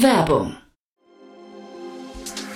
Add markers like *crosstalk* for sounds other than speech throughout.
Werbung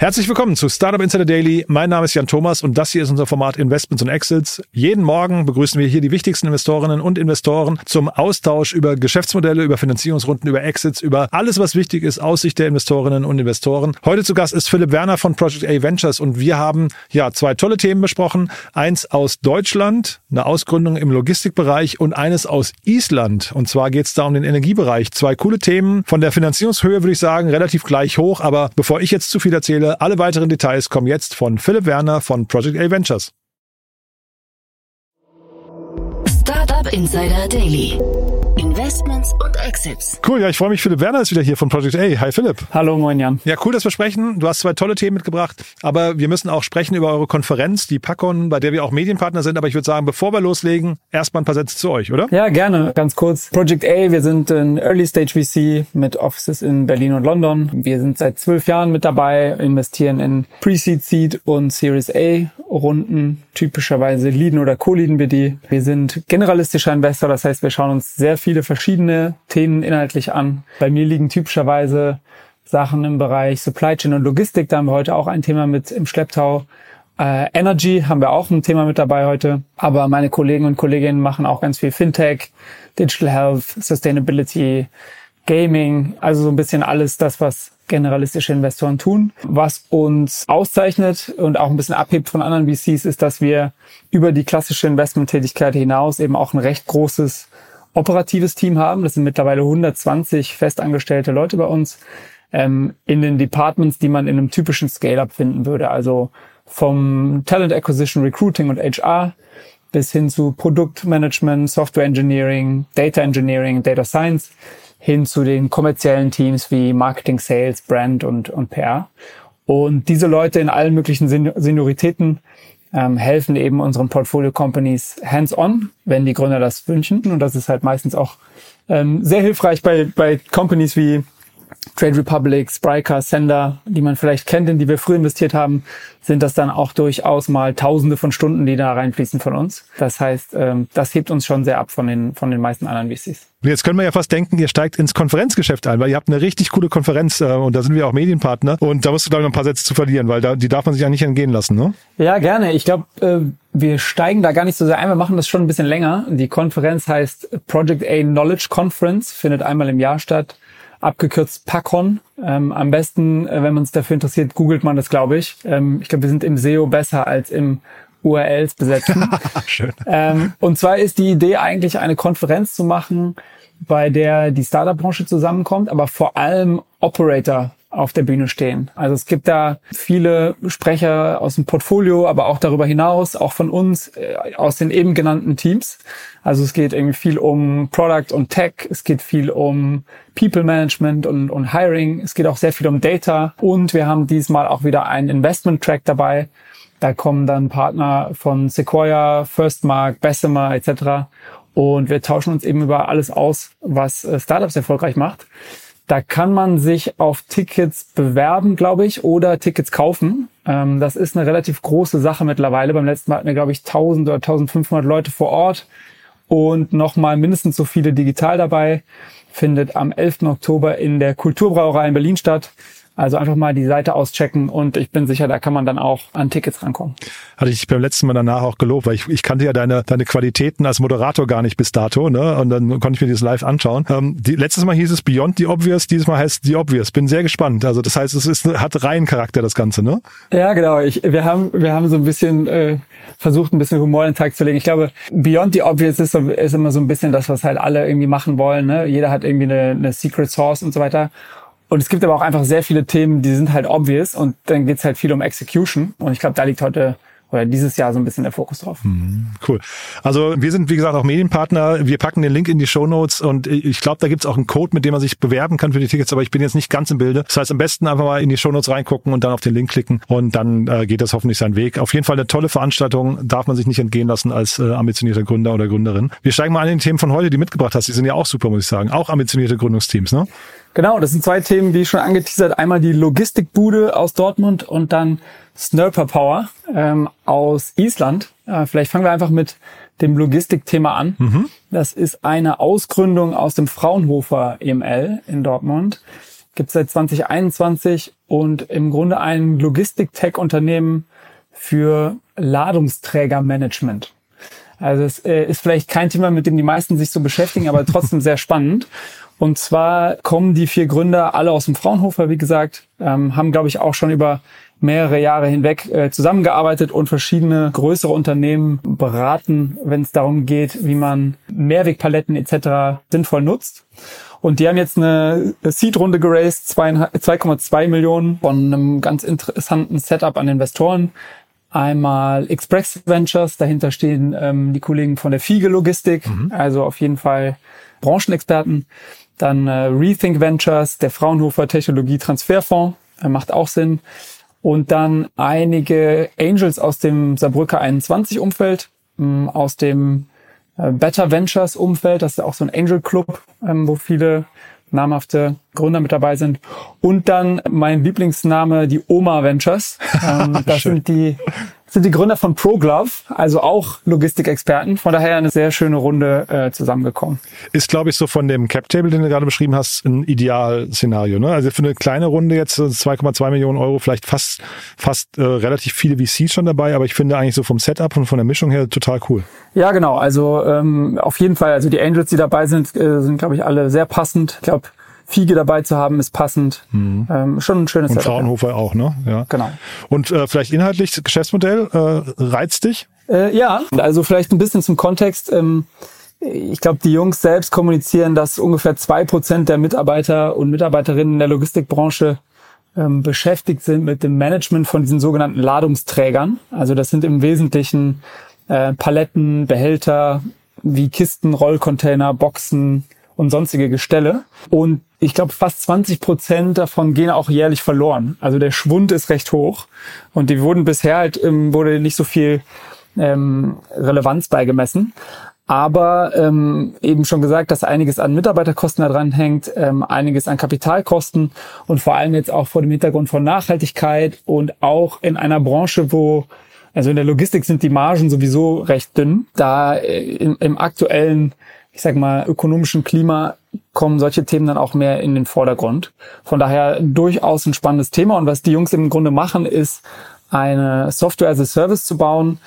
Herzlich willkommen zu Startup Insider Daily. Mein Name ist Jan Thomas und das hier ist unser Format Investments und Exits. Jeden Morgen begrüßen wir hier die wichtigsten Investorinnen und Investoren zum Austausch über Geschäftsmodelle, über Finanzierungsrunden, über Exits, über alles, was wichtig ist aus Sicht der Investorinnen und Investoren. Heute zu Gast ist Philipp Werner von Project A Ventures und wir haben ja zwei tolle Themen besprochen. Eins aus Deutschland, eine Ausgründung im Logistikbereich und eines aus Island. Und zwar geht es da um den Energiebereich. Zwei coole Themen. Von der Finanzierungshöhe würde ich sagen, relativ gleich hoch. Aber bevor ich jetzt zu viel erzähle, alle weiteren Details kommen jetzt von Philipp Werner von Project A Ventures. Startup Insider Daily. Investments und Exits. Cool, ja, ich freue mich. Philipp Werner ist wieder hier von Project A. Hi Philipp. Hallo, moin Jan. Ja, cool, dass wir sprechen. Du hast zwei tolle Themen mitgebracht, aber wir müssen auch sprechen über eure Konferenz, die PACON, bei der wir auch Medienpartner sind. Aber ich würde sagen, bevor wir loslegen, erstmal ein paar Sätze zu euch, oder? Ja, gerne. Ganz kurz. Project A, wir sind ein Early Stage VC mit Offices in Berlin und London. Wir sind seit zwölf Jahren mit dabei, investieren in Pre-Seed, Seed und Series A Runden. Typischerweise leaden oder co-leaden wir die. Wir sind generalistischer Investor, das heißt, wir schauen uns sehr viele verschiedene Themen inhaltlich an. Bei mir liegen typischerweise Sachen im Bereich Supply Chain und Logistik. Da haben wir heute auch ein Thema mit im Schlepptau. Äh, Energy haben wir auch ein Thema mit dabei heute. Aber meine Kollegen und Kolleginnen machen auch ganz viel Fintech, Digital Health, Sustainability, Gaming. Also so ein bisschen alles das, was generalistische Investoren tun. Was uns auszeichnet und auch ein bisschen abhebt von anderen VCs, ist, dass wir über die klassische Investmenttätigkeit hinaus eben auch ein recht großes operatives Team haben. Das sind mittlerweile 120 festangestellte Leute bei uns ähm, in den Departments, die man in einem typischen Scale-up finden würde. Also vom Talent Acquisition, Recruiting und HR bis hin zu Produktmanagement, Software Engineering, Data Engineering, Data Science hin zu den kommerziellen Teams wie Marketing, Sales, Brand und, und PR. Und diese Leute in allen möglichen Senioritäten ähm, helfen eben unseren Portfolio-Companies hands-on, wenn die Gründer das wünschen. Und das ist halt meistens auch ähm, sehr hilfreich bei, bei Companies wie Trade Republic, Spryker, Sender, die man vielleicht kennt, in die wir früher investiert haben, sind das dann auch durchaus mal Tausende von Stunden, die da reinfließen von uns. Das heißt, ähm, das hebt uns schon sehr ab von den, von den meisten anderen VCs. Jetzt können wir ja fast denken, ihr steigt ins Konferenzgeschäft ein, weil ihr habt eine richtig coole Konferenz äh, und da sind wir auch Medienpartner und da musst du, glaube ich, noch ein paar Sätze zu verlieren, weil da, die darf man sich ja nicht entgehen lassen, ne? Ja, gerne. Ich glaube, äh, wir steigen da gar nicht so sehr ein, wir machen das schon ein bisschen länger. Die Konferenz heißt Project A Knowledge Conference, findet einmal im Jahr statt abgekürzt PACON. Ähm, am besten, äh, wenn man es dafür interessiert, googelt man das, glaube ich. Ähm, ich glaube, wir sind im SEO besser als im URLs besetzen. *laughs* Schön. Ähm, und zwar ist die Idee eigentlich eine Konferenz zu machen, bei der die Startup-Branche zusammenkommt, aber vor allem Operator auf der Bühne stehen. Also es gibt da viele Sprecher aus dem Portfolio, aber auch darüber hinaus, auch von uns, äh, aus den eben genannten Teams. Also es geht irgendwie viel um Product und Tech, es geht viel um People Management und, und Hiring, es geht auch sehr viel um Data und wir haben diesmal auch wieder einen Investment Track dabei. Da kommen dann Partner von Sequoia, Firstmark, Bessemer etc. Und wir tauschen uns eben über alles aus, was äh, Startups erfolgreich macht. Da kann man sich auf Tickets bewerben, glaube ich, oder Tickets kaufen. Ähm, das ist eine relativ große Sache mittlerweile. Beim letzten Mal hatten wir, glaube ich, 1000 oder 1500 Leute vor Ort und nochmal mindestens so viele digital dabei. Findet am 11. Oktober in der Kulturbrauerei in Berlin statt. Also einfach mal die Seite auschecken und ich bin sicher, da kann man dann auch an Tickets rankommen. Hatte ich beim letzten Mal danach auch gelobt, weil ich, ich kannte ja deine, deine Qualitäten als Moderator gar nicht bis dato, ne? Und dann konnte ich mir das live anschauen. Ähm, die, letztes Mal hieß es Beyond the Obvious, dieses Mal heißt The Obvious. Bin sehr gespannt. Also das heißt, es ist, hat reinen Charakter, das Ganze, ne? Ja, genau. Ich, wir haben, wir haben so ein bisschen äh, versucht, ein bisschen Humor in den Tag zu legen. Ich glaube, Beyond the Obvious ist, so, ist immer so ein bisschen das, was halt alle irgendwie machen wollen. Ne? Jeder hat irgendwie eine, eine Secret Source und so weiter. Und es gibt aber auch einfach sehr viele Themen, die sind halt obvious und dann geht's halt viel um Execution. Und ich glaube, da liegt heute oder dieses Jahr so ein bisschen der Fokus drauf. Mhm, cool. Also wir sind, wie gesagt, auch Medienpartner. Wir packen den Link in die Show Notes und ich glaube, da gibt's auch einen Code, mit dem man sich bewerben kann für die Tickets, aber ich bin jetzt nicht ganz im Bilde. Das heißt, am besten einfach mal in die Show Notes reingucken und dann auf den Link klicken und dann äh, geht das hoffentlich seinen Weg. Auf jeden Fall eine tolle Veranstaltung, darf man sich nicht entgehen lassen als äh, ambitionierter Gründer oder Gründerin. Wir steigen mal an den Themen von heute, die mitgebracht hast. Die sind ja auch super, muss ich sagen. Auch ambitionierte Gründungsteams, ne? Genau, das sind zwei Themen, wie schon angeteasert. Einmal die Logistikbude aus Dortmund und dann Snurper Power ähm, aus Island. Äh, vielleicht fangen wir einfach mit dem Logistikthema an. Mhm. Das ist eine Ausgründung aus dem Fraunhofer EML in Dortmund. Gibt seit 2021 und im Grunde ein Logistik-Tech-Unternehmen für Ladungsträgermanagement. Also es äh, ist vielleicht kein Thema, mit dem die meisten sich so beschäftigen, aber trotzdem sehr spannend. Und zwar kommen die vier Gründer alle aus dem Fraunhofer, wie gesagt, ähm, haben, glaube ich, auch schon über mehrere Jahre hinweg äh, zusammengearbeitet und verschiedene größere Unternehmen beraten, wenn es darum geht, wie man Mehrwegpaletten etc. sinnvoll nutzt. Und die haben jetzt eine Seed-Runde geraced, 2,2 Millionen von einem ganz interessanten Setup an Investoren. Einmal Express Ventures, dahinter stehen ähm, die Kollegen von der Fiege Logistik, mhm. also auf jeden Fall Branchenexperten. Dann äh, Rethink Ventures, der Fraunhofer Technologie Transferfonds, äh, macht auch Sinn. Und dann einige Angels aus dem Saarbrücker 21 Umfeld, ähm, aus dem äh, Better Ventures Umfeld, das ist auch so ein Angel Club, ähm, wo viele namhafte Gründer mit dabei sind. Und dann mein Lieblingsname, die Oma Ventures. *laughs* Ähm, das sind die sind die Gründer von ProGlove, also auch Logistikexperten. Von daher eine sehr schöne Runde äh, zusammengekommen. Ist, glaube ich, so von dem Cap-Table, den du gerade beschrieben hast, ein Idealszenario. Ne? Also für eine kleine Runde jetzt 2,2 Millionen Euro, vielleicht fast fast äh, relativ viele VCs schon dabei, aber ich finde eigentlich so vom Setup und von der Mischung her total cool. Ja, genau. Also ähm, auf jeden Fall. Also die Angels, die dabei sind, äh, sind, glaube ich, alle sehr passend. Ich glaube, Fiege dabei zu haben, ist passend. Mhm. Ähm, schon ein schönes Und Fraunhofer auch, ne? Ja. Genau. Und äh, vielleicht inhaltlich, das Geschäftsmodell, äh, reizt dich? Äh, ja, also vielleicht ein bisschen zum Kontext. Ähm, ich glaube, die Jungs selbst kommunizieren, dass ungefähr zwei Prozent der Mitarbeiter und Mitarbeiterinnen in der Logistikbranche ähm, beschäftigt sind mit dem Management von diesen sogenannten Ladungsträgern. Also das sind im Wesentlichen äh, Paletten, Behälter wie Kisten, Rollcontainer, Boxen und sonstige Gestelle. Und ich glaube, fast 20 Prozent davon gehen auch jährlich verloren. Also der Schwund ist recht hoch. Und die wurden bisher halt, ähm, wurde nicht so viel ähm, Relevanz beigemessen. Aber ähm, eben schon gesagt, dass einiges an Mitarbeiterkosten da dran hängt, ähm, einiges an Kapitalkosten und vor allem jetzt auch vor dem Hintergrund von Nachhaltigkeit und auch in einer Branche, wo also in der Logistik sind die Margen sowieso recht dünn. Da äh, im, im aktuellen ich sag mal, ökonomischen Klima kommen solche Themen dann auch mehr in den Vordergrund. Von daher durchaus ein spannendes Thema. Und was die Jungs im Grunde machen, ist eine Software as a Service zu bauen,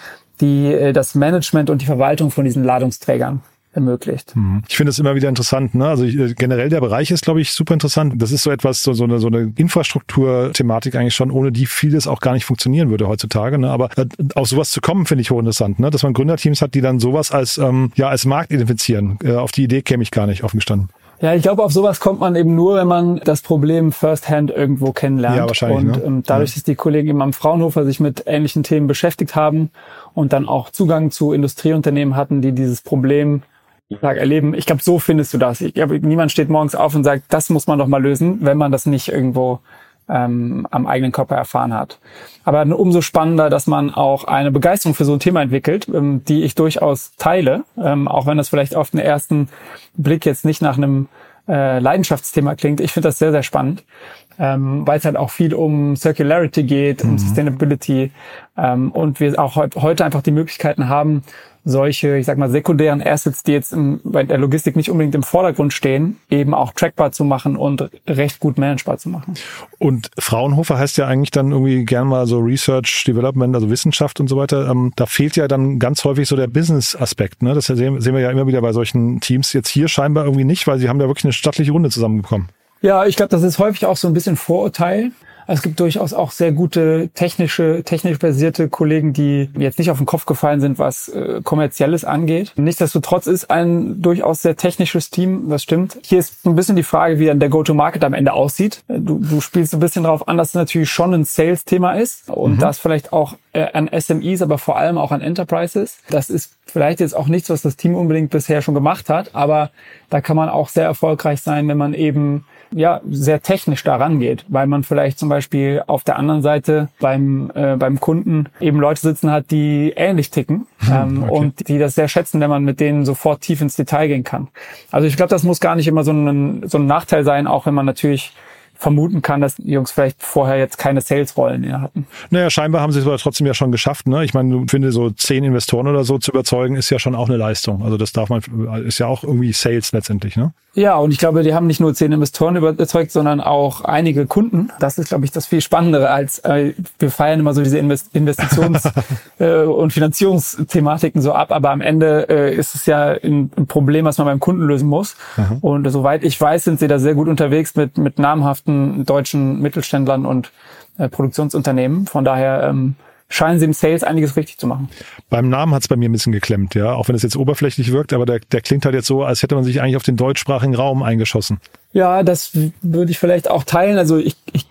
die äh, das Management und die Verwaltung von diesen Ladungsträgern ermöglicht. Mhm. Ich finde es immer wieder interessant. Ne? Also äh, generell der Bereich ist, glaube ich, super interessant. Das ist so etwas, so, so eine, so eine Infrastrukturthematik eigentlich schon, ohne die vieles auch gar nicht funktionieren würde heutzutage. Ne? Aber äh, auf sowas zu kommen, finde ich hochinteressant. Ne? Dass man Gründerteams hat, die dann sowas als ähm, ja als Markt identifizieren. Äh, auf die Idee käme ich gar nicht offen gestanden. Ja, ich glaube, auf sowas kommt man eben nur, wenn man das Problem firsthand irgendwo kennenlernt. Ja, wahrscheinlich. Und ne? ähm, dadurch, ja. dass die Kollegen eben am Fraunhofer sich mit ähnlichen Themen beschäftigt haben und dann auch Zugang zu Industrieunternehmen hatten, die dieses Problem Tag erleben. Ich glaube, so findest du das. Ich glaube, niemand steht morgens auf und sagt, das muss man doch mal lösen, wenn man das nicht irgendwo ähm, am eigenen Körper erfahren hat. Aber umso spannender, dass man auch eine Begeisterung für so ein Thema entwickelt, ähm, die ich durchaus teile, ähm, auch wenn das vielleicht auf den ersten Blick jetzt nicht nach einem äh, Leidenschaftsthema klingt. Ich finde das sehr, sehr spannend. Ähm, weil es halt auch viel um Circularity geht, um Mhm. Sustainability ähm, und wir auch heut, heute einfach die Möglichkeiten haben, solche, ich sag mal, sekundären Assets, die jetzt im, bei der Logistik nicht unbedingt im Vordergrund stehen, eben auch trackbar zu machen und recht gut managebar zu machen. Und Fraunhofer heißt ja eigentlich dann irgendwie gern mal so Research, Development, also Wissenschaft und so weiter. Ähm, da fehlt ja dann ganz häufig so der Business-Aspekt. Ne? Das sehen, sehen wir ja immer wieder bei solchen Teams. Jetzt hier scheinbar irgendwie nicht, weil sie haben da wirklich eine stattliche Runde zusammenbekommen. Ja, ich glaube, das ist häufig auch so ein bisschen Vorurteil. Es gibt durchaus auch sehr gute technische, technisch basierte Kollegen, die jetzt nicht auf den Kopf gefallen sind, was äh, kommerzielles angeht. Nichtsdestotrotz ist ein durchaus sehr technisches Team, das stimmt. Hier ist ein bisschen die Frage, wie dann der Go-to-Market am Ende aussieht. Du, du spielst ein bisschen darauf an, dass es natürlich schon ein Sales-Thema ist und das vielleicht auch äh, an SMEs, aber vor allem auch an Enterprises. Das ist vielleicht jetzt auch nichts, was das Team unbedingt bisher schon gemacht hat, aber da kann man auch sehr erfolgreich sein, wenn man eben ja sehr technisch da rangeht, weil man vielleicht zum Beispiel auf der anderen Seite beim äh, beim Kunden eben Leute sitzen hat, die ähnlich ticken ähm, okay. und die das sehr schätzen, wenn man mit denen sofort tief ins Detail gehen kann. Also ich glaube, das muss gar nicht immer so ein so ein Nachteil sein, auch wenn man natürlich vermuten kann, dass die Jungs vielleicht vorher jetzt keine Sales-Rollen inne hatten. Naja, scheinbar haben sie es aber trotzdem ja schon geschafft. Ne? Ich meine, du finde so zehn Investoren oder so zu überzeugen, ist ja schon auch eine Leistung. Also das darf man, ist ja auch irgendwie Sales letztendlich. Ne? Ja, und ich glaube, die haben nicht nur zehn Investoren überzeugt, sondern auch einige Kunden. Das ist, glaube ich, das viel Spannendere als äh, wir feiern immer so diese Invest Investitions- *laughs* äh, und Finanzierungsthematiken so ab, aber am Ende äh, ist es ja ein, ein Problem, was man beim Kunden lösen muss. Und soweit ich weiß, sind sie da sehr gut unterwegs mit mit namhaften deutschen Mittelständlern und äh, Produktionsunternehmen. Von daher ähm, scheinen sie im Sales einiges richtig zu machen. Beim Namen hat es bei mir ein bisschen geklemmt, ja, auch wenn es jetzt oberflächlich wirkt, aber der, der klingt halt jetzt so, als hätte man sich eigentlich auf den deutschsprachigen Raum eingeschossen. Ja, das würde ich vielleicht auch teilen. Also ich, ich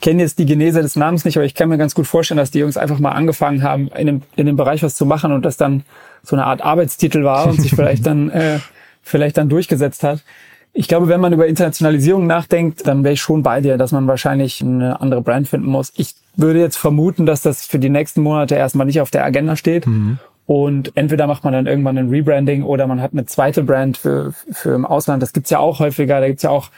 kenne jetzt die Genese des Namens nicht, aber ich kann mir ganz gut vorstellen, dass die Jungs einfach mal angefangen haben, in dem, in dem Bereich was zu machen und das dann so eine Art Arbeitstitel war und sich *laughs* vielleicht dann äh, vielleicht dann durchgesetzt hat. Ich glaube, wenn man über Internationalisierung nachdenkt, dann wäre ich schon bei dir, dass man wahrscheinlich eine andere Brand finden muss. Ich würde jetzt vermuten, dass das für die nächsten Monate erstmal nicht auf der Agenda steht. Und entweder macht man dann irgendwann ein Rebranding oder man hat eine zweite Brand für, für im Ausland. Das gibt's ja auch häufiger. Da gibt's ja auch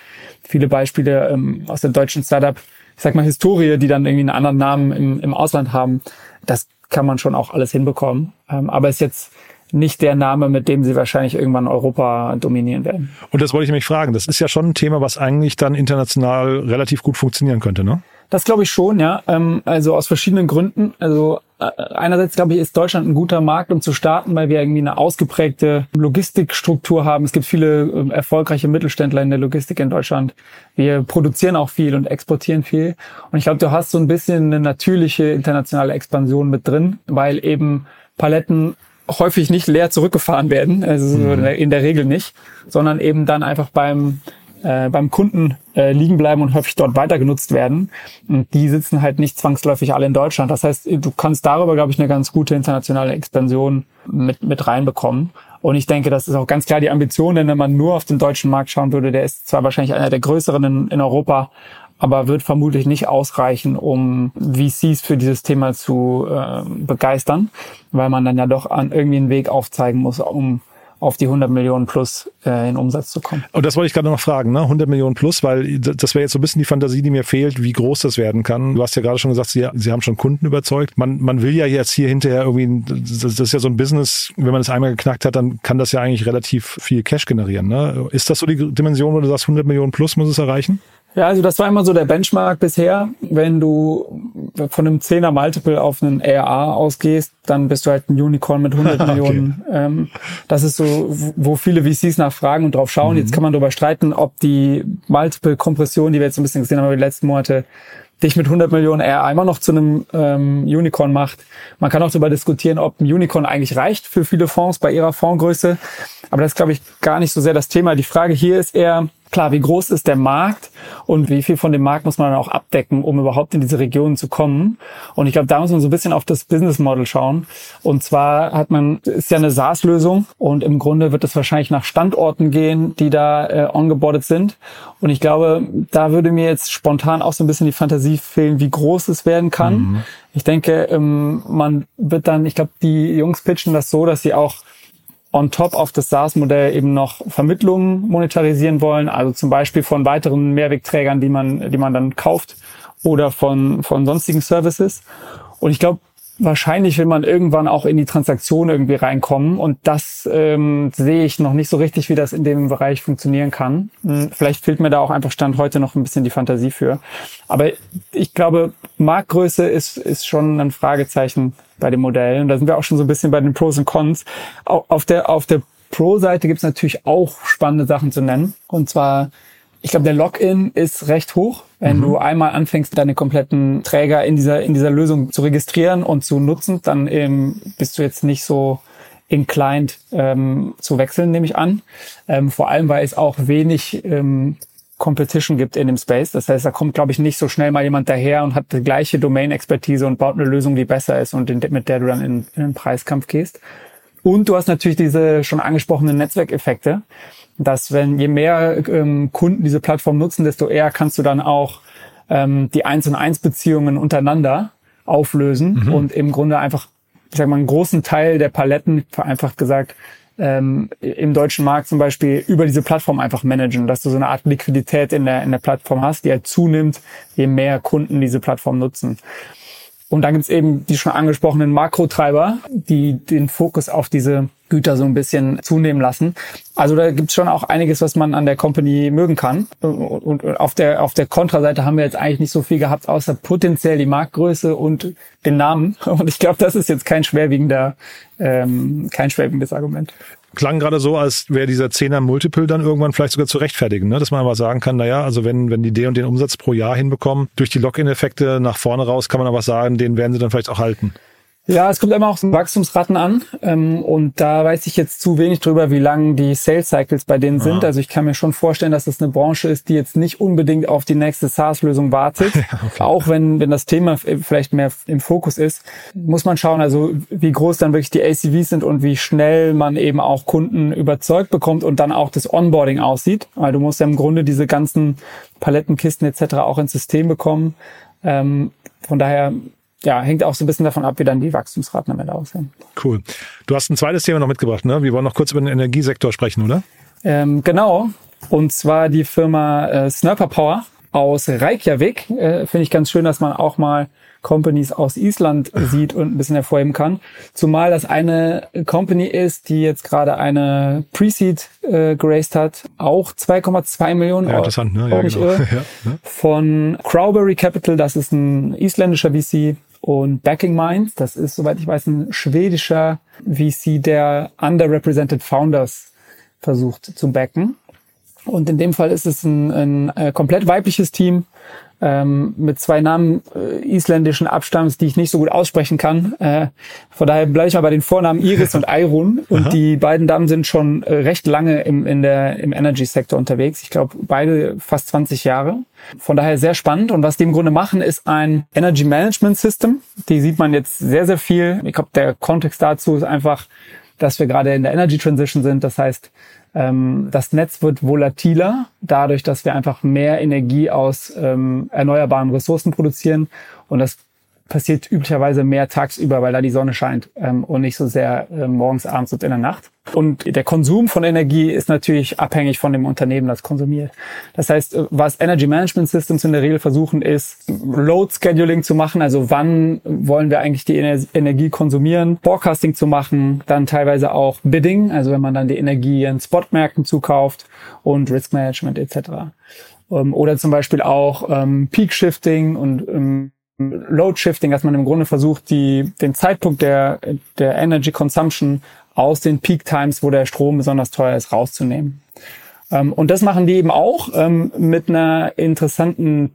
viele Beispiele ähm, aus der deutschen Startup, ich sag mal Historie, die dann irgendwie einen anderen Namen im, im Ausland haben. Das kann man schon auch alles hinbekommen. Ähm, aber ist jetzt nicht der Name, mit dem sie wahrscheinlich irgendwann Europa dominieren werden. Und das wollte ich mich fragen. Das ist ja schon ein Thema, was eigentlich dann international relativ gut funktionieren könnte, ne? Das glaube ich schon, ja. Ähm, also aus verschiedenen Gründen. Also äh, einerseits glaube ich, ist Deutschland ein guter Markt, um zu starten, weil wir irgendwie eine ausgeprägte Logistikstruktur haben. Es gibt viele ähm, erfolgreiche Mittelständler in der Logistik in Deutschland. Wir produzieren auch viel und exportieren viel. Und ich glaube, du hast so ein bisschen eine natürliche internationale Expansion mit drin, weil eben Paletten häufig nicht leer zurückgefahren werden, also so in der Regel nicht, sondern eben dann einfach beim äh, beim Kunden äh, liegen bleiben und häufig dort weiter genutzt werden. Und die sitzen halt nicht zwangsläufig alle in Deutschland. Das heißt, du kannst darüber, glaube ich, eine ganz gute internationale Expansion mit, mit reinbekommen. Und ich denke, das ist auch ganz klar die Ambition, denn wenn man nur auf den deutschen Markt schauen würde, der ist zwar wahrscheinlich einer der größeren in, in Europa, aber wird vermutlich nicht ausreichen, um VCs für dieses Thema zu äh, begeistern, weil man dann ja doch an irgendwie einen Weg aufzeigen muss, um auf die 100 Millionen plus äh, in Umsatz zu kommen. Und das wollte ich gerade noch fragen, ne? 100 Millionen plus, weil das wäre jetzt so ein bisschen die Fantasie, die mir fehlt, wie groß das werden kann. Du hast ja gerade schon gesagt, Sie, Sie haben schon Kunden überzeugt. Man, man will ja jetzt hier hinterher irgendwie, das, das ist ja so ein Business, wenn man das einmal geknackt hat, dann kann das ja eigentlich relativ viel Cash generieren. Ne? Ist das so die Dimension, wo du sagst, 100 Millionen plus muss es erreichen? Ja, also das war immer so der Benchmark bisher. Wenn du von einem 10er Multiple auf einen ARA ausgehst, dann bist du halt ein Unicorn mit 100 *laughs* Okay. Millionen. Ähm, das ist so, wo viele VCs nachfragen und drauf schauen. Mhm. Jetzt kann man darüber streiten, ob die Multiple-Kompression, die wir jetzt ein bisschen gesehen haben über die letzten Monate, dich mit 100 Millionen ARA immer noch zu einem ähm, Unicorn macht. Man kann auch darüber diskutieren, ob ein Unicorn eigentlich reicht für viele Fonds bei ihrer Fondsgröße. Aber das ist, glaube ich, gar nicht so sehr das Thema. Die Frage hier ist eher, klar, wie groß ist der Markt und wie viel von dem Markt muss man dann auch abdecken, um überhaupt in diese Regionen zu kommen. Und ich glaube, da muss man so ein bisschen auf das Business Model schauen. Und zwar hat man, ist ja eine SaaS-Lösung und im Grunde wird es wahrscheinlich nach Standorten gehen, die da äh, ongeboardet sind. Und ich glaube, da würde mir jetzt spontan auch so ein bisschen die Fantasie fehlen, wie groß es werden kann. Ich denke, ähm, man wird dann, ich glaube, die Jungs pitchen das so, dass sie auch on top auf das SaaS-Modell eben noch Vermittlungen monetarisieren wollen, also zum Beispiel von weiteren Mehrwegträgern, die man, die man dann kauft oder von, von sonstigen Services. Und ich glaube, wahrscheinlich will man irgendwann auch in die Transaktion irgendwie reinkommen und das ähm, sehe ich noch nicht so richtig, wie das in dem Bereich funktionieren kann. Hm, vielleicht fehlt mir da auch einfach Stand heute noch ein bisschen die Fantasie für. Aber ich glaube, Marktgröße ist, ist schon ein Fragezeichen bei dem Modell und da sind wir auch schon so ein bisschen bei den Pros und Cons. Auf der, auf der Pro-Seite gibt es natürlich auch spannende Sachen zu nennen und zwar ich glaube, der Login ist recht hoch. Wenn mhm. du einmal anfängst, deine kompletten Träger in dieser, in dieser Lösung zu registrieren und zu nutzen, dann ähm, bist du jetzt nicht so inclined ähm, zu wechseln, nehme ich an. Ähm, vor allem, weil es auch wenig ähm, Competition gibt in dem Space. Das heißt, da kommt, glaube ich, nicht so schnell mal jemand daher und hat die gleiche Domain-Expertise und baut eine Lösung, die besser ist und mit der du dann in, in einen Preiskampf gehst. Und du hast natürlich diese schon angesprochenen Netzwerkeffekte dass wenn je mehr ähm, Kunden diese Plattform nutzen, desto eher kannst du dann auch ähm, die Eins und Eins Beziehungen untereinander auflösen mhm. und im Grunde einfach, ich sag mal, einen großen Teil der Paletten, vereinfacht gesagt, ähm, im deutschen Markt zum Beispiel über diese Plattform einfach managen, dass du so eine Art Liquidität in der, in der Plattform hast, die halt zunimmt, je mehr Kunden diese Plattform nutzen. Und dann gibt's eben die schon angesprochenen Makrotreiber, die den Fokus auf diese Güter so ein bisschen zunehmen lassen. Also da gibt's schon auch einiges, was man an der Company mögen kann. Und auf der auf der Kontraseite haben wir jetzt eigentlich nicht so viel gehabt, außer potenziell die Marktgröße und den Namen. *laughs* Und ich glaube, das ist jetzt kein schwerwiegender, ähm, kein schwerwiegendes Argument klang gerade so, als wäre dieser Zehner Multiple dann irgendwann vielleicht sogar zu rechtfertigen, ne? dass man aber sagen kann, naja, also wenn, wenn die den und den Umsatz pro Jahr hinbekommen, durch die Login-Effekte nach vorne raus, kann man aber sagen, den werden sie dann vielleicht auch halten. Ja, es kommt immer auch so Wachstumsraten an. Ähm, und da weiß ich jetzt zu wenig drüber, wie lang die Sales Cycles bei denen sind. Ah. Also ich kann mir schon vorstellen, dass das eine Branche ist, die jetzt nicht unbedingt auf die nächste SaaS-Lösung wartet. *laughs* okay. Auch wenn, wenn das Thema vielleicht mehr im Fokus ist, muss man schauen, also wie groß dann wirklich die ACVs sind und wie schnell man eben auch Kunden überzeugt bekommt und dann auch das Onboarding aussieht. Weil du musst ja im Grunde diese ganzen Palettenkisten etc. auch ins System bekommen. Ähm, von daher ja, hängt auch so ein bisschen davon ab, wie dann die Wachstumsraten am Ende aussehen. Cool. Du hast ein zweites Thema noch mitgebracht, ne? Wir wollen noch kurz über den Energiesektor sprechen, oder? Ähm, genau. Und zwar die Firma äh, Snurper Power aus Reykjavik. Äh, Finde ich ganz schön, dass man auch mal Companies aus Island *laughs* sieht und ein bisschen hervorheben kann. Zumal das eine Company ist, die jetzt gerade eine Pre-Seed äh, geraced hat, auch 2,2 Millionen ja, interessant, ne? ja, genau. *laughs* ja, ne? von Crowberry Capital, das ist ein isländischer VC, und Backing Minds, das ist, soweit ich weiß, ein schwedischer VC, der underrepresented Founders versucht zu backen. Und in dem Fall ist es ein, ein, äh, komplett weibliches Team ähm, mit zwei Namen äh, isländischen Abstamms, die ich nicht so gut aussprechen kann. Äh, von daher bleibe ich mal bei den Vornamen Iris und Airun. *laughs* Und Aha. die beiden Damen sind schon äh, recht lange im, in der, im Energy-Sektor unterwegs. Ich glaube, beide fast 20 Jahre. Von daher sehr spannend. Und was die im Grunde machen, ist ein Energy Management System. Die sieht man jetzt sehr, sehr viel. Ich glaube, der Kontext dazu ist einfach, dass wir gerade in der Energy Transition sind. Das heißt, ähm, das Netz wird volatiler, dadurch, dass wir einfach mehr Energie aus ähm, erneuerbaren Ressourcen produzieren. Und das passiert üblicherweise mehr tagsüber, weil da die Sonne scheint ähm, und nicht so sehr äh, morgens, abends und in der Nacht. Und der Konsum von Energie ist natürlich abhängig von dem Unternehmen, das konsumiert. Das heißt, äh, was Energy Management Systems in der Regel versuchen, ist Load Scheduling zu machen. Also wann wollen wir eigentlich die Ener Energie konsumieren? Forecasting zu machen, dann teilweise auch Bidding, also wenn man dann die Energie in Spotmärkten zukauft und Risk Management etc. Ähm, oder zum Beispiel auch ähm, Peak Shifting und ähm, Load Shifting, dass man im Grunde versucht, die, den Zeitpunkt der, der Energy Consumption aus den Peak Times, wo der Strom besonders teuer ist, rauszunehmen. Ähm, und das machen die eben auch ähm, mit einer interessanten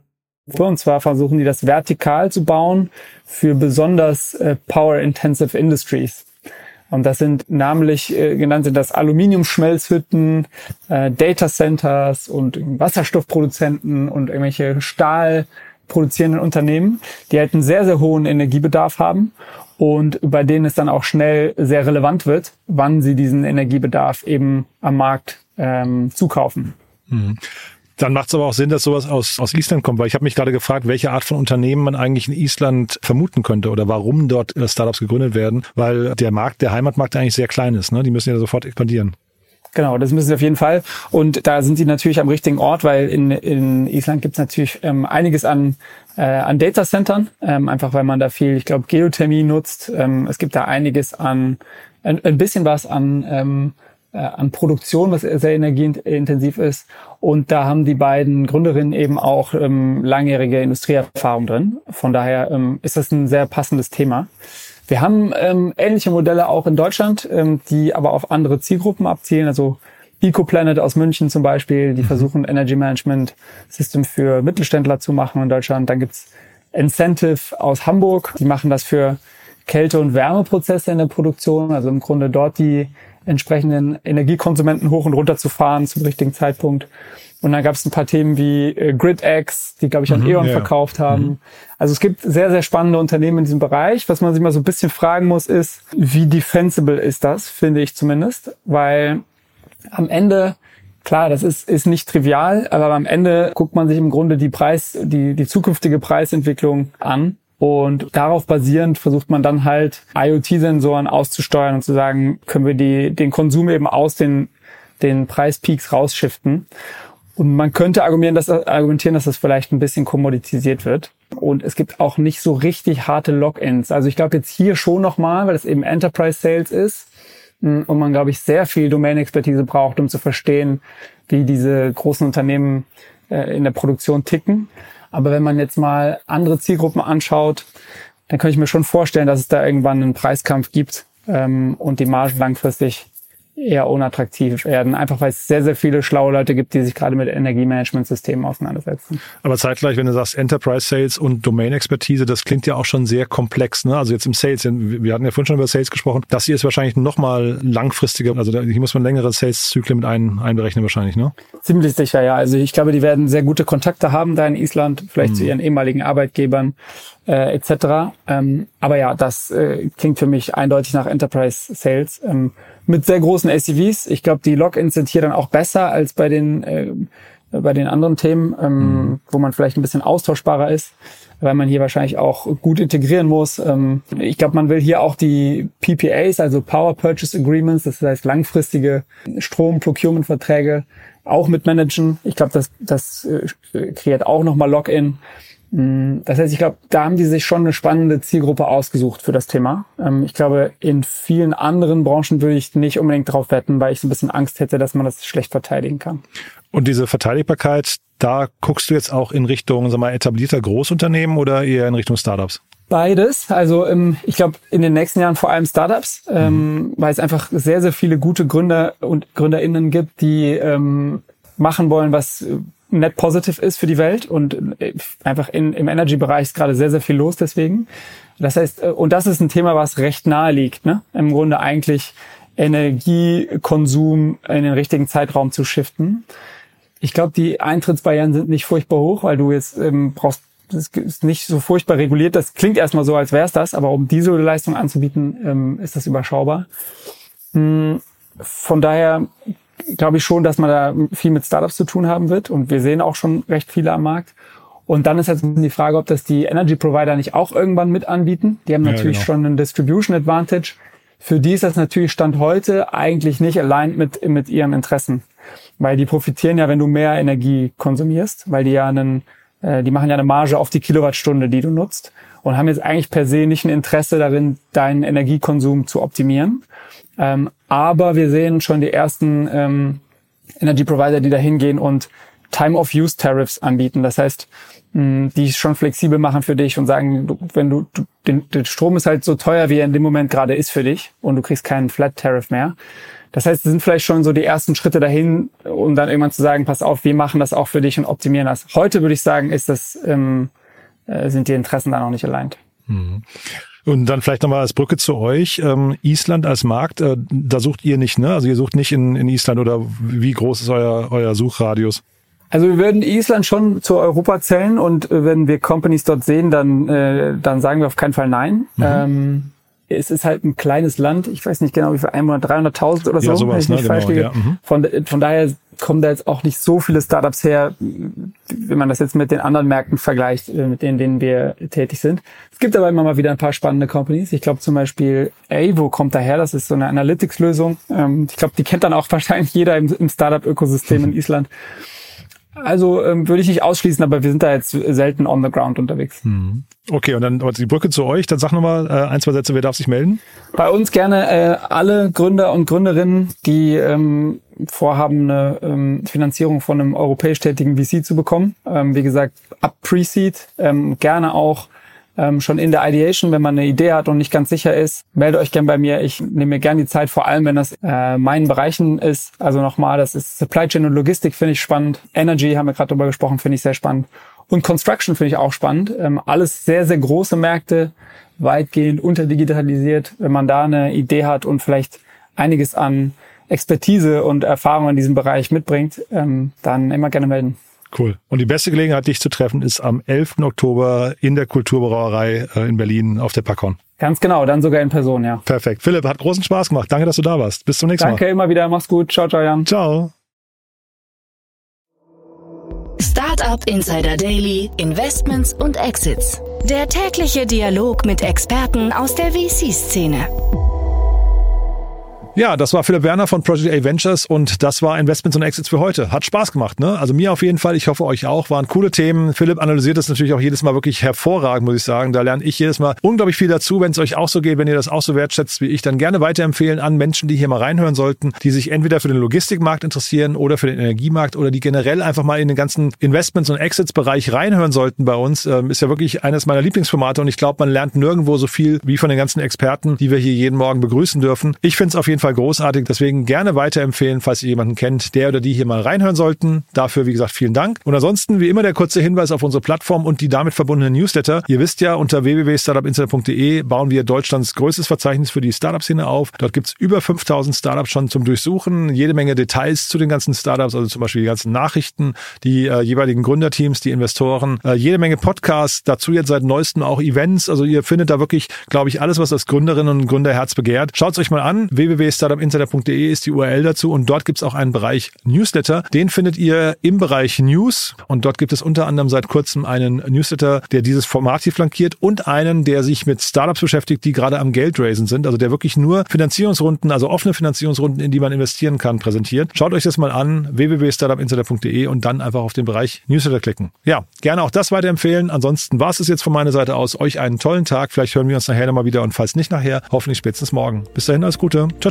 und zwar versuchen die das vertikal zu bauen für besonders äh, power-intensive Industries. Und das sind namentlich äh, genannt sind das Aluminiumschmelzhütten, äh, Data Centers und Wasserstoffproduzenten und irgendwelche Stahl produzierenden Unternehmen, die halt einen sehr, sehr hohen Energiebedarf haben und bei denen es dann auch schnell sehr relevant wird, wann sie diesen Energiebedarf eben am Markt ähm, zukaufen. Mhm Dann macht es aber auch Sinn, dass sowas aus, aus Island kommt, weil ich habe mich gerade gefragt, welche Art von Unternehmen man eigentlich in Island vermuten könnte oder warum dort äh, Startups gegründet werden, weil der Markt, der Heimatmarkt eigentlich sehr klein ist. Ne? Die müssen ja sofort expandieren. Genau, das müssen sie auf jeden Fall. Und da sind sie natürlich am richtigen Ort, weil in, in Island gibt es natürlich ähm, einiges an, äh, an Datacentern, ähm, einfach weil man da viel, ich glaube, Geothermie nutzt. Ähm, es gibt da einiges an, ein, ein bisschen was an, ähm, äh, an Produktion, was sehr energieintensiv ist. Und da haben die beiden Gründerinnen eben auch ähm, langjährige Industrieerfahrung drin. Von daher ähm, ist das ein sehr passendes Thema. Wir haben ähm, ähnliche Modelle auch in Deutschland, ähm, die aber auf andere Zielgruppen abzielen. Also EcoPlanet aus München zum Beispiel, die mhm. versuchen Energy Management System für Mittelständler zu machen in Deutschland. Dann gibt's Incentive aus Hamburg, die machen das für Kälte- und Wärmeprozesse in der Produktion. Also im Grunde dort die entsprechenden Energiekonsumenten hoch und runter zu fahren zum richtigen Zeitpunkt. Und dann gab es ein paar Themen wie äh, GridX, die, glaube ich, an mhm, E.ON ja. verkauft haben. Mhm. Also es gibt sehr, sehr spannende Unternehmen in diesem Bereich. Was man sich mal so ein bisschen fragen muss, ist, wie defensible ist das, finde ich zumindest. Weil am Ende, klar, das ist, ist nicht trivial, aber am Ende guckt man sich im Grunde die Preis, die, die zukünftige Preisentwicklung an. Und darauf basierend versucht man dann halt IoT-Sensoren auszusteuern und zu sagen, können wir die, den Konsum eben aus den, den Preispeaks rausschiften. Und man könnte argumentieren dass, argumentieren, dass das vielleicht ein bisschen kommoditisiert wird. Und es gibt auch nicht so richtig harte Logins. Also ich glaube jetzt hier schon nochmal, weil es eben Enterprise Sales ist hm, und man, glaube ich, sehr viel Domain-Expertise braucht, um zu verstehen, wie diese großen Unternehmen äh, in der Produktion ticken. Aber wenn man jetzt mal andere Zielgruppen anschaut, dann könnte ich mir schon vorstellen, dass es da irgendwann einen Preiskampf gibt ähm, und die Margen langfristig eher unattraktiv werden, einfach weil es sehr, sehr viele schlaue Leute gibt, die sich gerade mit Energiemanagementsystemen auseinandersetzen. Aber zeitgleich, wenn du sagst Enterprise Sales und Domain-Expertise, das klingt ja auch schon sehr komplex. Ne? Also jetzt im Sales, wir hatten ja vorhin schon über Sales gesprochen, das hier ist wahrscheinlich nochmal langfristiger, also hier muss man längere Sales-Zyklen mit ein, einberechnen wahrscheinlich, ne? Ziemlich sicher, ja. Also ich glaube, die werden sehr gute Kontakte haben da in Island, vielleicht hm. zu ihren ehemaligen Arbeitgebern äh, etc. Ähm, aber ja, das äh, klingt für mich eindeutig nach Enterprise Sales. Ähm, mit sehr großen SUVs. Ich glaube, die Logins sind hier dann auch besser als bei den äh, bei den anderen Themen, ähm, mhm. wo man vielleicht ein bisschen austauschbarer ist, weil man hier wahrscheinlich auch gut integrieren muss. Ähm, ich glaube, man will hier auch die PPAs, also Power Purchase Agreements, das heißt langfristige Strom-Procurement-Verträge, auch mit managen. Ich glaube, das, das äh, kreiert auch nochmal Login. Mm, das heißt, ich glaube, da haben die sich schon eine spannende Zielgruppe ausgesucht für das Thema. Ähm, ich glaube, in vielen anderen Branchen würde ich nicht unbedingt drauf wetten, weil ich so ein bisschen Angst hätte, dass man das schlecht verteidigen kann. Und diese Verteidigbarkeit, da guckst du jetzt auch in Richtung, sag mal, etablierter Großunternehmen oder eher in Richtung Startups? Beides. Also ähm, ich glaube in den nächsten Jahren vor allem Startups, ähm, mhm. weil es einfach sehr, sehr viele gute Gründer und GründerInnen gibt, die machen wollen, was net positive ist für die Welt und äh, einfach in, im Energy-Bereich ist gerade sehr, sehr viel los deswegen. Das heißt, äh, und das ist ein Thema, was recht nahe liegt, ne? Im Grunde eigentlich Energiekonsum in den richtigen Zeitraum zu shiften. Ich glaube, die Eintrittsbarrieren sind nicht furchtbar hoch, weil du jetzt ähm, brauchst, das ist nicht so furchtbar reguliert. Das klingt erstmal so, als wäre es das, aber um diese Leistung anzubieten, ähm, ist das überschaubar. Hm, von daher glaube ich schon, dass man da viel mit Startups zu tun haben wird. Und wir sehen auch schon recht viele am Markt. Und dann ist jetzt die Frage, ob das die Energy Provider nicht auch irgendwann mit anbieten. Die haben natürlich ja, genau. schon einen Distribution Advantage. Für die ist das natürlich Stand heute eigentlich nicht aligned mit, mit ihren Interessen. Weil die profitieren ja, wenn du mehr Energie konsumierst, weil die ja einen, äh, die machen ja eine Marge auf die Kilowattstunde, die du nutzt und haben jetzt eigentlich per se nicht ein Interesse darin, deinen Energiekonsum zu optimieren. Ähm, aber wir sehen schon die ersten ähm, Energy Provider, die da hingehen und Time-of-Use-Tariffs anbieten. Das heißt, die schon flexibel machen für dich und sagen, du, wenn du, du den, den Strom ist halt so teuer, wie er in dem Moment gerade ist für dich und du kriegst keinen Flat-Tariff mehr. Das heißt, es sind vielleicht schon so die ersten Schritte dahin, um dann irgendwann zu sagen, pass auf, wir machen das auch für dich und optimieren das. Heute würde ich sagen, ist das, ähm, äh, sind die Interessen da noch nicht allein. Mhm. Und dann vielleicht nochmal als Brücke zu euch. Ähm, Island als Markt, äh, da sucht ihr nicht, ne? Also ihr sucht nicht in, in Island oder wie groß ist euer, euer Suchradius? Also wir würden Island schon zu Europa zählen und äh, wenn wir Companies dort sehen, dann, äh, dann sagen wir auf keinen Fall nein. Mhm. Ähm, es ist halt ein kleines Land. Ich weiß nicht genau, wie viel Einwohner, 300.000 oder so. Ja, sowas, ne? genau, ja. mhm. von, von daher kommen da jetzt auch nicht so viele Startups her, wenn man das jetzt mit den anderen Märkten vergleicht, äh, mit denen, denen wir tätig sind. Es gibt aber immer mal wieder ein paar spannende Companies. Ich glaube zum Beispiel Avo kommt daher, das ist so eine Analytics-Lösung. Ähm, ich glaube, die kennt dann auch *laughs* wahrscheinlich jeder im Startup-Ökosystem in Island. Also ähm, würde ich nicht ausschließen, aber wir sind da jetzt selten on the ground unterwegs. Mhm. Okay, und dann die Brücke zu euch. Dann sag nochmal äh, ein, zwei Sätze, wer darf sich melden? Bei uns gerne äh, alle Gründer und Gründerinnen, die ähm, vorhaben, eine ähm, Finanzierung von einem europäisch tätigen VC zu bekommen. Ähm, wie gesagt, ab Pre-Seed, ähm, gerne auch ähm, schon in der Ideation, wenn man eine Idee hat und nicht ganz sicher ist, melde euch gern bei mir. Ich nehme mir gern die Zeit, vor allem wenn das äh, meinen Bereichen ist. Also nochmal, das ist Supply Chain und Logistik finde ich spannend. Energy haben wir gerade drüber gesprochen, finde ich sehr spannend. Und Construction finde ich auch spannend. Ähm, alles sehr, sehr große Märkte, weitgehend unterdigitalisiert. Wenn man da eine Idee hat und vielleicht einiges an Expertise und Erfahrung in diesem Bereich mitbringt, ähm, dann immer gerne melden. Cool. Und die beste Gelegenheit, dich zu treffen, ist am 11. Oktober in der Kulturbrauerei äh, in Berlin auf der Packon. Ganz genau, dann sogar in Person, ja. Perfekt. Philipp, hat großen Spaß gemacht. Danke, dass du da warst. Bis zum nächsten Danke, Mal. Danke, immer wieder. Mach's gut. Ciao, ciao, Jan. Ciao. Startup Insider Daily, Investments und Exits. Der tägliche Dialog mit Experten aus der VC-Szene. Ja, das war Philipp Werner von Project A Ventures und das war Investments und Exits für heute. Hat Spaß gemacht, ne? Also mir auf jeden Fall, ich hoffe euch auch, waren coole Themen. Philipp analysiert das natürlich auch jedes Mal wirklich hervorragend, muss ich sagen. Da lerne ich jedes Mal unglaublich viel dazu. Wenn es euch auch so geht, wenn ihr das auch so wertschätzt wie ich, dann gerne weiterempfehlen an Menschen, die hier mal reinhören sollten, die sich entweder für den Logistikmarkt interessieren oder für den Energiemarkt oder die generell einfach mal in den ganzen Investments und Exits Bereich reinhören sollten bei uns. Ähm, ist ja wirklich eines meiner Lieblingsformate und ich glaube, man lernt nirgendwo so viel wie von den ganzen Experten, die wir hier jeden Morgen begrüßen dürfen. Ich finde es auf jeden Fall großartig. Deswegen gerne weiterempfehlen, falls ihr jemanden kennt, der oder die hier mal reinhören sollten. Dafür, wie gesagt, vielen Dank. Und ansonsten, wie immer, der kurze Hinweis auf unsere Plattform und die damit verbundenen Newsletter. Ihr wisst ja, unter www.startupinsider.de bauen wir Deutschlands größtes Verzeichnis für die Startup-Szene auf. Dort gibt's über 5000 Startups schon zum Durchsuchen, jede Menge Details zu den ganzen Startups, also zum Beispiel die ganzen Nachrichten, die äh, jeweiligen Gründerteams, die Investoren, äh, jede Menge Podcasts, dazu jetzt seit neuestem auch Events. Also ihr findet da wirklich, glaube ich, alles, was das Gründerinnen und Gründerherz begehrt. Schaut's euch mal an, www.startupinsider insider.de ist die URL dazu und dort gibt es auch einen Bereich Newsletter. Den findet ihr im Bereich News und dort gibt es unter anderem seit kurzem einen Newsletter, der dieses Format hier flankiert und einen, der sich mit Startups beschäftigt, die gerade am Geldraisen sind, also der wirklich nur Finanzierungsrunden, also offene Finanzierungsrunden, in die man investieren kann, präsentiert. Schaut euch das mal an, www.startupinsider.de und dann einfach auf den Bereich Newsletter klicken. Ja, gerne auch das weiterempfehlen. Ansonsten war es jetzt von meiner Seite aus. Euch einen tollen Tag. Vielleicht hören wir uns nachher nochmal wieder und falls nicht nachher, hoffentlich spätestens morgen. Bis dahin, alles Gute. Ciao,